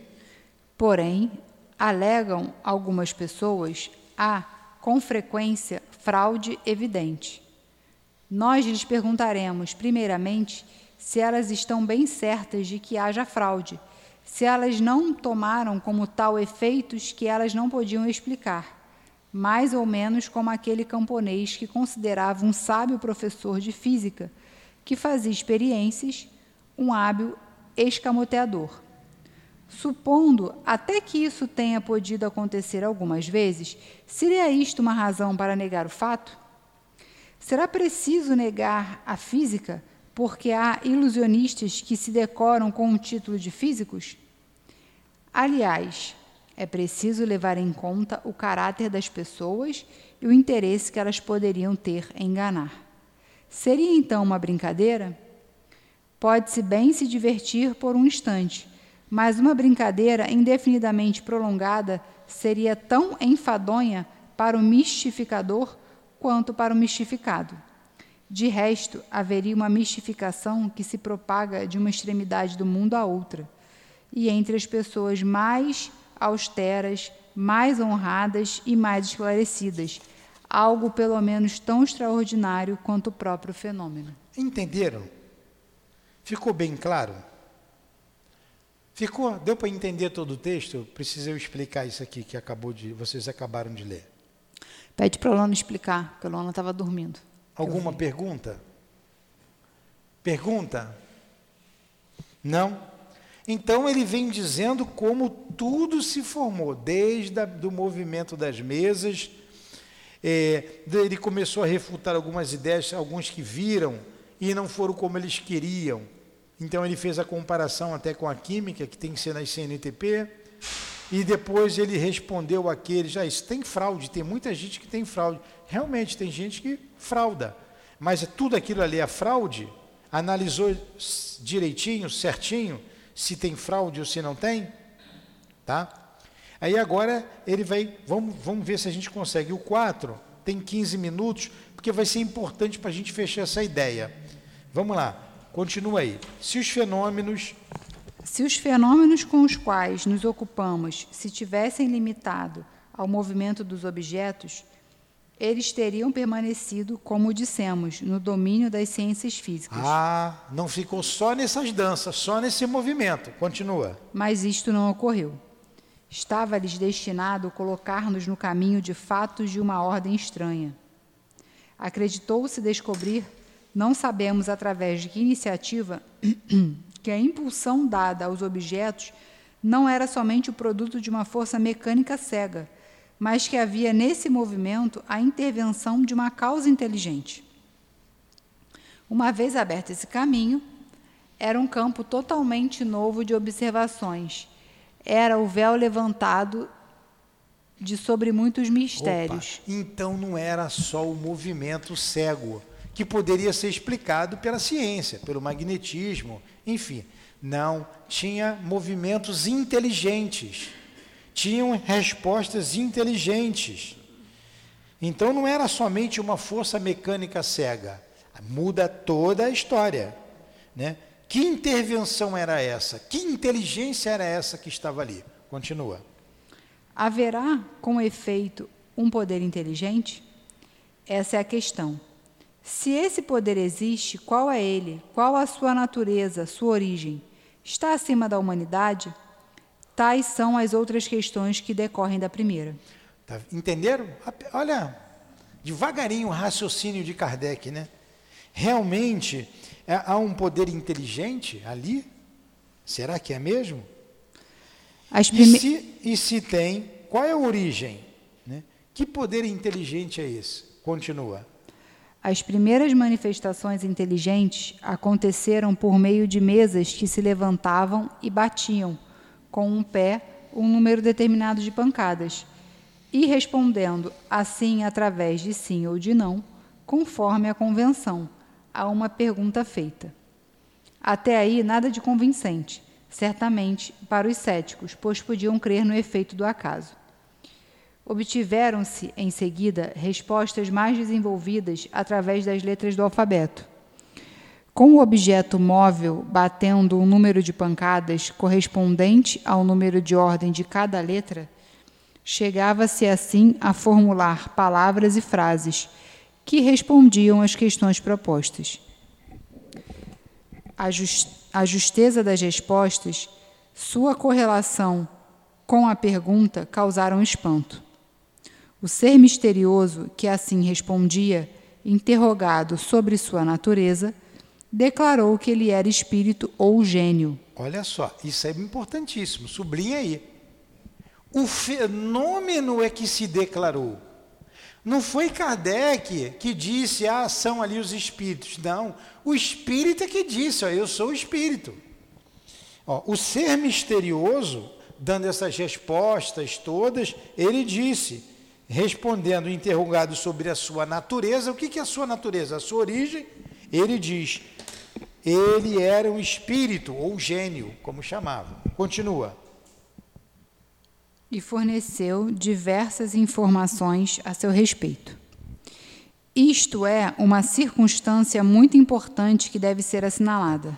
Porém, alegam algumas pessoas há, com frequência, fraude evidente. Nós lhes perguntaremos, primeiramente, se elas estão bem certas de que haja fraude, se elas não tomaram como tal efeitos que elas não podiam explicar, mais ou menos como aquele camponês que considerava um sábio professor de física que fazia experiências, um hábil escamoteador. Supondo até que isso tenha podido acontecer algumas vezes, seria isto uma razão para negar o fato? Será preciso negar a física porque há ilusionistas que se decoram com o título de físicos? Aliás, é preciso levar em conta o caráter das pessoas e o interesse que elas poderiam ter em enganar. Seria então uma brincadeira? Pode-se bem se divertir por um instante, mas uma brincadeira indefinidamente prolongada seria tão enfadonha para o mistificador quanto para o mistificado. De resto, haveria uma mistificação que se propaga de uma extremidade do mundo à outra, e entre as pessoas mais austeras, mais honradas e mais esclarecidas, algo pelo menos tão extraordinário quanto o próprio fenômeno. entenderam? Ficou bem claro? Ficou? Deu para entender todo o texto? Precisa eu explicar isso aqui que acabou de, vocês acabaram de ler. Pede para a Lona explicar, porque a Lona estava dormindo. Alguma pergunta? Pergunta? Não? Então ele vem dizendo como tudo se formou, desde o movimento das mesas. É, ele começou a refutar algumas ideias, alguns que viram e não foram como eles queriam. Então ele fez a comparação até com a química, que tem que ser nas CNTP. E depois ele respondeu àqueles, já isso tem fraude, tem muita gente que tem fraude. Realmente tem gente que frauda. Mas tudo aquilo ali é fraude, analisou direitinho, certinho, se tem fraude ou se não tem, tá? Aí agora ele vai, vamos, vamos ver se a gente consegue. O 4 tem 15 minutos, porque vai ser importante para a gente fechar essa ideia. Vamos lá, continua aí. Se os fenômenos Se os fenômenos com os quais nos ocupamos se tivessem limitado ao movimento dos objetos, eles teriam permanecido, como dissemos, no domínio das ciências físicas. Ah, não ficou só nessas danças, só nesse movimento. Continua. Mas isto não ocorreu. Estava-lhes destinado colocar-nos no caminho de fatos de uma ordem estranha. Acreditou-se descobrir, não sabemos através de que iniciativa, que a impulsão dada aos objetos não era somente o produto de uma força mecânica cega, mas que havia nesse movimento a intervenção de uma causa inteligente. Uma vez aberto esse caminho, era um campo totalmente novo de observações, era o véu levantado de sobre muitos mistérios. Opa, então não era só o movimento cego, que poderia ser explicado pela ciência, pelo magnetismo, enfim. Não, tinha movimentos inteligentes, tinham respostas inteligentes. Então não era somente uma força mecânica cega, muda toda a história. Né? Que intervenção era essa? Que inteligência era essa que estava ali? Continua. Haverá, com efeito, um poder inteligente? Essa é a questão. Se esse poder existe, qual é ele? Qual a sua natureza, sua origem? Está acima da humanidade? Tais são as outras questões que decorrem da primeira. Tá, entenderam? Olha, devagarinho o raciocínio de Kardec, né? Realmente é, há um poder inteligente ali? Será que é mesmo? Prime... E, se, e se tem, qual é a origem? Né? Que poder inteligente é esse? Continua. As primeiras manifestações inteligentes aconteceram por meio de mesas que se levantavam e batiam com um pé um número determinado de pancadas, e respondendo assim através de sim ou de não, conforme a convenção, a uma pergunta feita. Até aí, nada de convincente, certamente para os céticos, pois podiam crer no efeito do acaso. Obtiveram-se, em seguida, respostas mais desenvolvidas através das letras do alfabeto. Com o objeto móvel batendo um número de pancadas correspondente ao número de ordem de cada letra, chegava-se assim a formular palavras e frases que respondiam às questões propostas. A, just, a justeza das respostas, sua correlação com a pergunta causaram espanto. O ser misterioso que assim respondia, interrogado sobre sua natureza, declarou que ele era espírito ou gênio. Olha só, isso é importantíssimo, sublinha aí. O fenômeno é que se declarou. Não foi Kardec que disse, ah, são ali os espíritos. Não, o espírito é que disse, ó, eu sou o espírito. Ó, o ser misterioso, dando essas respostas todas, ele disse, respondendo, interrogado sobre a sua natureza, o que, que é a sua natureza? A sua origem, ele diz, ele era um espírito, ou gênio, como chamavam. Continua e forneceu diversas informações a seu respeito. Isto é uma circunstância muito importante que deve ser assinalada.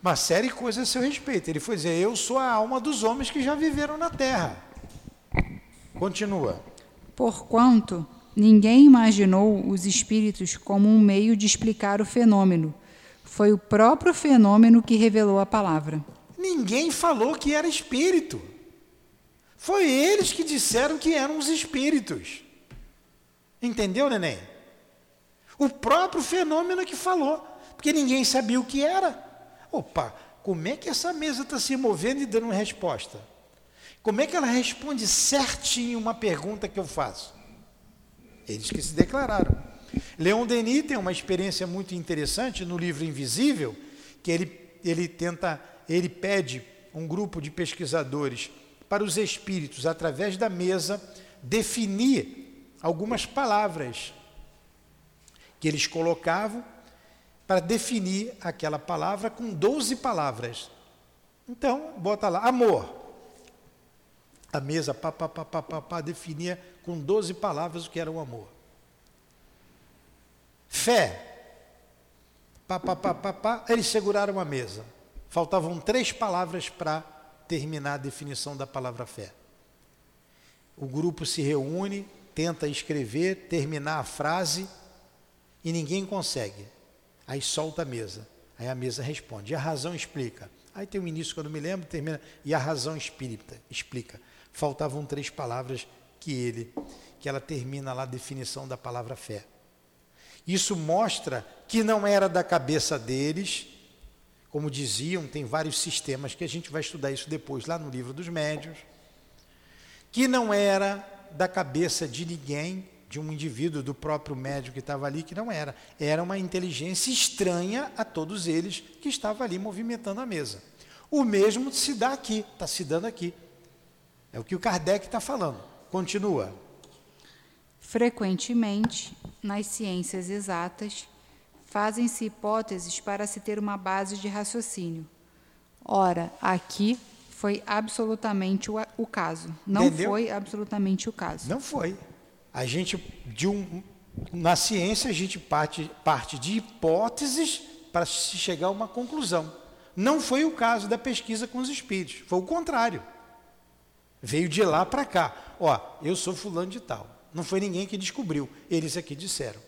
Uma série de coisas a seu respeito. Ele foi dizer: Eu sou a alma dos homens que já viveram na terra. Continua. Porquanto ninguém imaginou os espíritos como um meio de explicar o fenômeno. Foi o próprio fenômeno que revelou a palavra. Ninguém falou que era espírito. Foi eles que disseram que eram os espíritos. Entendeu, neném? O próprio fenômeno que falou, porque ninguém sabia o que era. Opa, como é que essa mesa está se movendo e dando resposta? Como é que ela responde certinho uma pergunta que eu faço? Eles que se declararam. Leon Denis tem uma experiência muito interessante no livro Invisível, que ele, ele tenta, ele pede um grupo de pesquisadores para os espíritos, através da mesa, definir algumas palavras que eles colocavam para definir aquela palavra com 12 palavras. Então, bota lá, amor. A mesa, pá, pá, pá, pá, pá, pá, definia com 12 palavras o que era o amor. Fé. Pá, pá, pá, pá, pá, eles seguraram a mesa. Faltavam três palavras para terminar a definição da palavra fé. O grupo se reúne, tenta escrever, terminar a frase e ninguém consegue. Aí solta a mesa. Aí a mesa responde. E a razão explica. Aí tem um início não me lembro, termina. E a razão espírita explica. Faltavam três palavras que ele, que ela termina lá a definição da palavra fé. Isso mostra que não era da cabeça deles, como diziam, tem vários sistemas que a gente vai estudar isso depois lá no livro dos médios, que não era da cabeça de ninguém, de um indivíduo, do próprio médico que estava ali, que não era. Era uma inteligência estranha a todos eles que estava ali movimentando a mesa. O mesmo se dá aqui, está se dando aqui. É o que o Kardec está falando. Continua. Frequentemente, nas ciências exatas, fazem-se hipóteses para se ter uma base de raciocínio. Ora, aqui foi absolutamente o, o caso. Não Entendeu? foi absolutamente o caso. Não foi. A gente, de um, na ciência, a gente parte, parte de hipóteses para se chegar a uma conclusão. Não foi o caso da pesquisa com os espíritos, foi o contrário. Veio de lá para cá. Ó, eu sou fulano de tal. Não foi ninguém que descobriu, eles aqui disseram.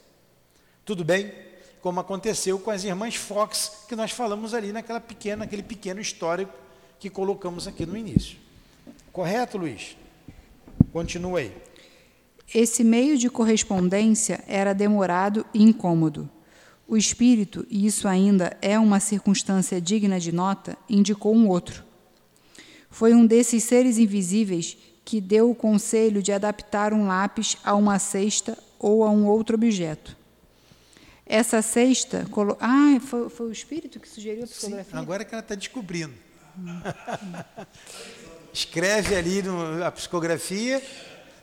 Tudo bem? Como aconteceu com as irmãs Fox, que nós falamos ali naquela pequena, aquele pequeno histórico que colocamos aqui no início. Correto, Luiz? Continua aí. Esse meio de correspondência era demorado e incômodo. O espírito, e isso ainda é uma circunstância digna de nota, indicou um outro. Foi um desses seres invisíveis que deu o conselho de adaptar um lápis a uma cesta ou a um outro objeto. Essa cesta. Colo... Ah, foi, foi, o espírito que sugeriu a psicografia? Sim, agora que ela está descobrindo. Escreve ali no, a psicografia.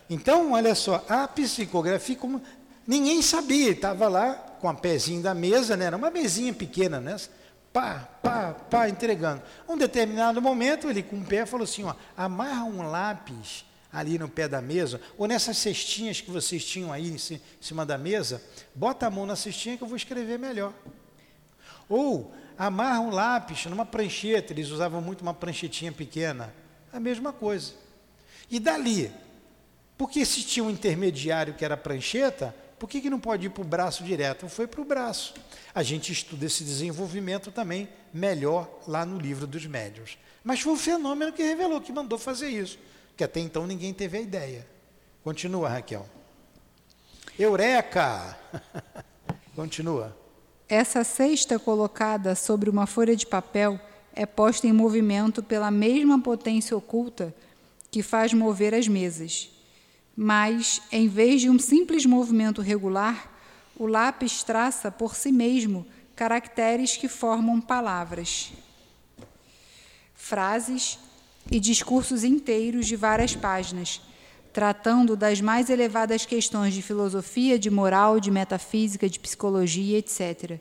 Então, olha só, a psicografia, como ninguém sabia, estava lá com a pezinho da mesa, né? era uma mesinha pequena, né? Pá, pá, pá, entregando. Um determinado momento, ele com o pé falou assim: ó, amarra um lápis ali no pé da mesa, ou nessas cestinhas que vocês tinham aí em cima da mesa, bota a mão na cestinha que eu vou escrever melhor. Ou amarra um lápis numa prancheta, eles usavam muito uma pranchetinha pequena, a mesma coisa. E dali, porque se tinha um intermediário que era a prancheta, por que, que não pode ir para o braço direto? Foi para o braço. A gente estuda esse desenvolvimento também melhor lá no livro dos médios. Mas foi o fenômeno que revelou, que mandou fazer isso. Que até então ninguém teve a ideia. Continua, Raquel. Eureka! Continua. Essa cesta colocada sobre uma folha de papel é posta em movimento pela mesma potência oculta que faz mover as mesas mas, em vez de um simples movimento regular, o lápis traça por si mesmo caracteres que formam palavras, frases e discursos inteiros de várias páginas, tratando das mais elevadas questões de filosofia, de moral, de metafísica, de psicologia, etc.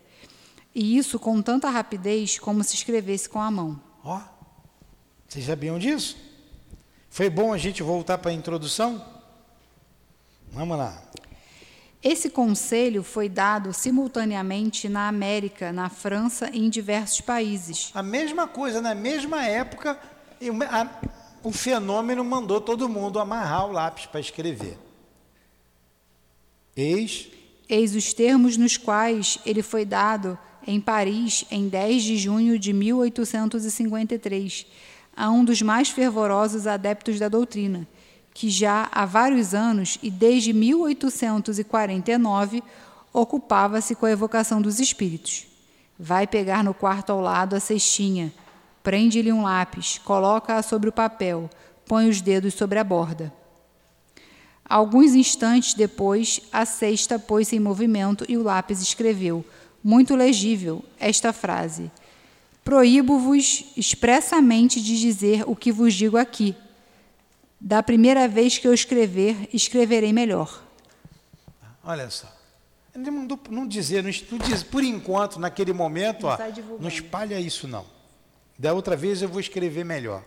E isso com tanta rapidez como se escrevesse com a mão. Ó, oh, vocês sabiam disso? Foi bom a gente voltar para a introdução? Vamos lá. Esse conselho foi dado simultaneamente na América, na França e em diversos países. A mesma coisa, na mesma época, o fenômeno mandou todo mundo amarrar o lápis para escrever. Eis. Eis os termos nos quais ele foi dado em Paris em 10 de junho de 1853, a um dos mais fervorosos adeptos da doutrina que já há vários anos e desde 1849 ocupava-se com a evocação dos espíritos. Vai pegar no quarto ao lado a cestinha, prende-lhe um lápis, coloca-a sobre o papel, põe os dedos sobre a borda. Alguns instantes depois, a cesta pôs-se em movimento e o lápis escreveu, muito legível, esta frase: Proíbo-vos expressamente de dizer o que vos digo aqui, da primeira vez que eu escrever, escreverei melhor. Olha só. Ele mandou não dizer, não, não diz, por enquanto, naquele momento, não, ó, não espalha isso não. Da outra vez eu vou escrever melhor.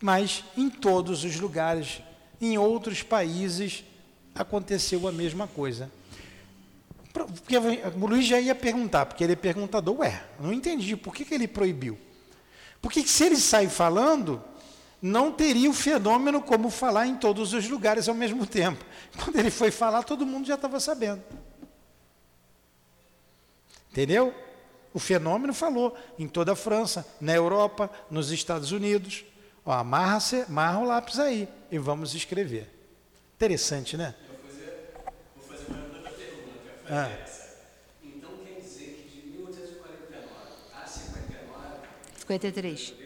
Mas em todos os lugares, em outros países, aconteceu a mesma coisa. Porque o Luiz já ia perguntar, porque ele é perguntador, ué, não entendi, por que, que ele proibiu? Porque se ele sai falando, não teria o fenômeno como falar em todos os lugares ao mesmo tempo. Quando ele foi falar, todo mundo já estava sabendo. Entendeu? O fenômeno falou em toda a França, na Europa, nos Estados Unidos. Ó, amarra, amarra o lápis aí e vamos escrever. Interessante, né? Vou fazer, vou fazer uma outra pergunta. Ah. Então quer dizer que de 1849 a 59. 53.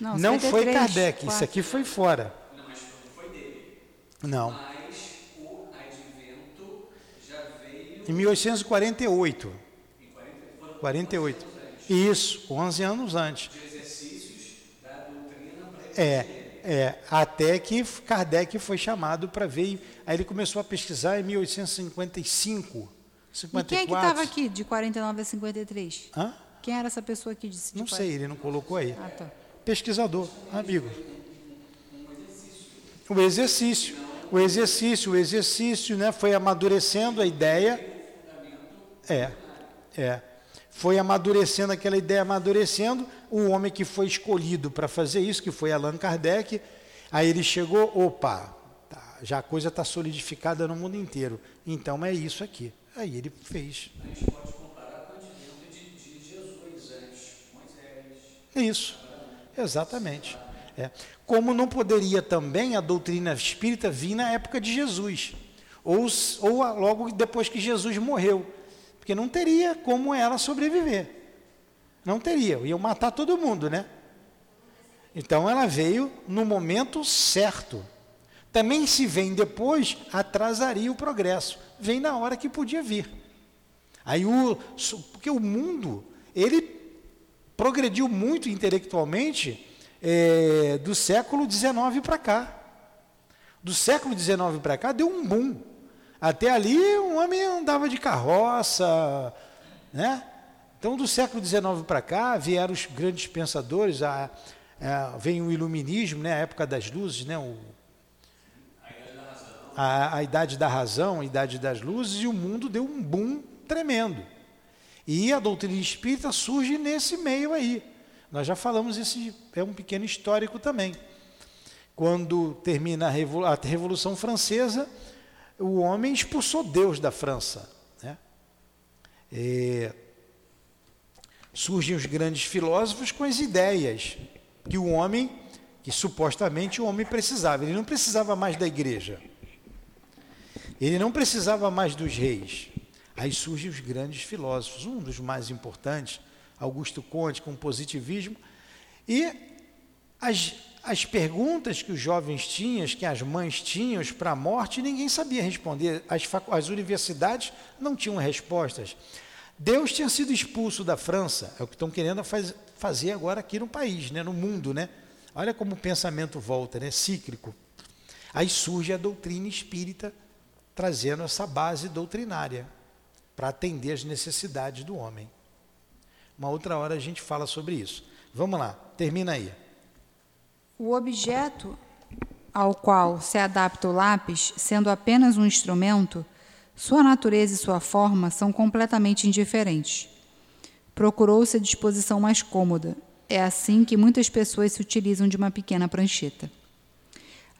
Não, não foi Kardec, 4. isso aqui foi fora. Não, mas foi dele. Não. Mas o advento já veio. Em 1848. Em 48. 48. Isso, 11 anos antes. De exercícios da doutrina É, é, até que Kardec foi chamado para ver, aí ele começou a pesquisar em 1855, 54. E quem é que estava aqui de 49 a 53? Hã? Quem era essa pessoa que disse? de Não sei, ele não colocou aí. Ah, tá. Pesquisador, amigo. O exercício, o exercício, o exercício, né? Foi amadurecendo a ideia. É, é. Foi amadurecendo aquela ideia, amadurecendo. O homem que foi escolhido para fazer isso, que foi Allan Kardec, aí ele chegou, opa, tá, já a coisa está solidificada no mundo inteiro. Então é isso aqui. Aí ele fez. A gente pode comparar com o advento de, de Jesus antes, Moisés. Isso, exatamente. É. Como não poderia também a doutrina espírita vir na época de Jesus, ou, ou logo depois que Jesus morreu, porque não teria como ela sobreviver. Não teria, iam matar todo mundo, né? Então ela veio no momento certo. Também se vem depois, atrasaria o progresso. Vem na hora que podia vir. Aí o, porque o mundo, ele progrediu muito intelectualmente eh, do século XIX para cá. Do século XIX para cá deu um boom. Até ali o homem andava de carroça, né? Então do século XIX para cá vieram os grandes pensadores, a, a, vem o iluminismo, né? A época das luzes, né? O, a, a idade da razão, a idade das luzes, e o mundo deu um boom tremendo. E a doutrina espírita surge nesse meio aí. Nós já falamos, esse é um pequeno histórico também. Quando termina a, a Revolução Francesa, o homem expulsou Deus da França. Né? E surgem os grandes filósofos com as ideias que o homem, que supostamente o homem precisava. Ele não precisava mais da igreja. Ele não precisava mais dos reis. Aí surgem os grandes filósofos, um dos mais importantes, Augusto Conte, com o positivismo. E as, as perguntas que os jovens tinham, que as mães tinham para a morte, ninguém sabia responder. As, as universidades não tinham respostas. Deus tinha sido expulso da França, é o que estão querendo faz- fazer agora aqui no país, né, no mundo. Né? Olha como o pensamento volta, né, cíclico. Aí surge a doutrina espírita trazendo essa base doutrinária para atender as necessidades do homem. Uma outra hora a gente fala sobre isso. Vamos lá, termina aí. O objeto ao qual se adapta o lápis, sendo apenas um instrumento, sua natureza e sua forma são completamente indiferentes. Procurou-se a disposição mais cômoda. É assim que muitas pessoas se utilizam de uma pequena prancheta.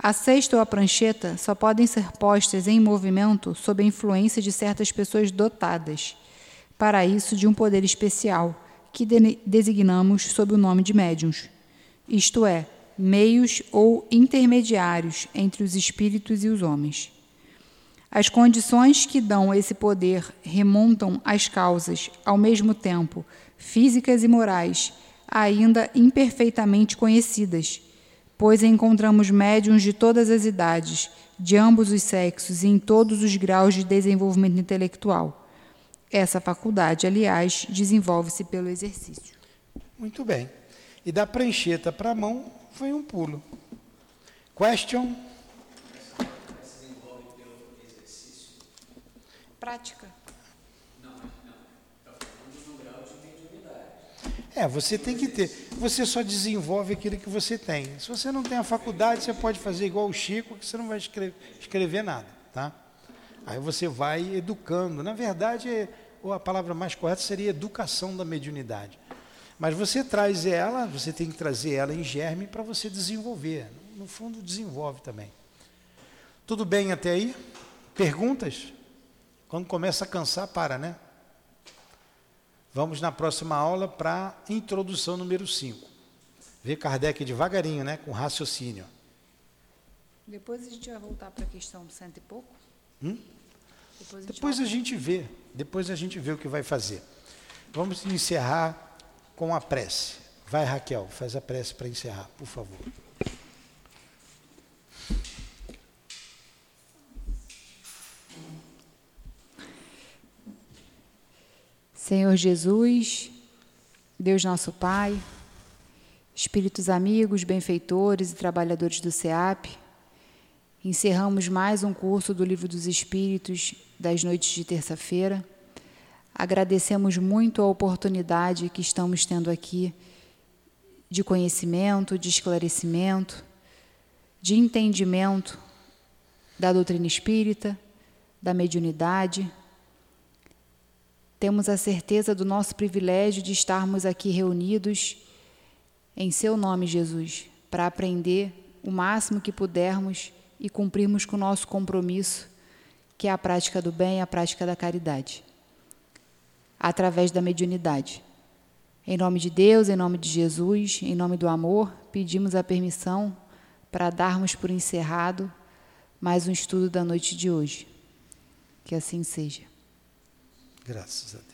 A cesta ou a prancheta só podem ser postas em movimento sob a influência de certas pessoas dotadas, para isso de um poder especial, que de- designamos sob o nome de médiuns, isto é, meios ou intermediários entre os espíritos e os homens. As condições que dão esse poder remontam às causas, ao mesmo tempo, físicas e morais, ainda imperfeitamente conhecidas, pois encontramos médiuns de todas as idades, de ambos os sexos e em todos os graus de desenvolvimento intelectual. Essa faculdade, aliás, desenvolve-se pelo exercício. Muito bem. E da prancheta para a mão foi um pulo. Question? Prática. É, você tem que ter. Você só desenvolve aquilo que você tem. Se você não tem a faculdade, você pode fazer igual o Chico, que você não vai escrever, escrever nada, tá? Aí você vai educando. Na verdade, a palavra mais correta seria educação da mediunidade. Mas você traz ela, você tem que trazer ela em germe para você desenvolver. No fundo, desenvolve também. Tudo bem até aí? Perguntas? Quando começa a cansar, para, né? Vamos na próxima aula para introdução número 5. Ver Kardec devagarinho, né? Com raciocínio. Depois a gente vai voltar para a questão do cento e pouco. Hum? Depois a gente Depois vai- a gente vê. Depois a gente vê o que vai fazer. Vamos encerrar com a prece. Vai, Raquel, faz a prece para encerrar, por favor. Senhor Jesus, Deus nosso Pai, Espíritos amigos, benfeitores e trabalhadores do SEAP, encerramos mais um curso do Livro dos Espíritos das noites de terça-feira. Agradecemos muito a oportunidade que estamos tendo aqui de conhecimento, de esclarecimento, de entendimento da doutrina espírita, da mediunidade. Temos a certeza do nosso privilégio de estarmos aqui reunidos em Seu nome, Jesus, para aprender o máximo que pudermos e cumprirmos com o nosso compromisso, que é a prática do bem a prática da caridade, através da mediunidade. Em nome de Deus, em nome de Jesus, em nome do amor, pedimos a permissão para darmos por encerrado mais um estudo da noite de hoje. Que assim seja. Graças a.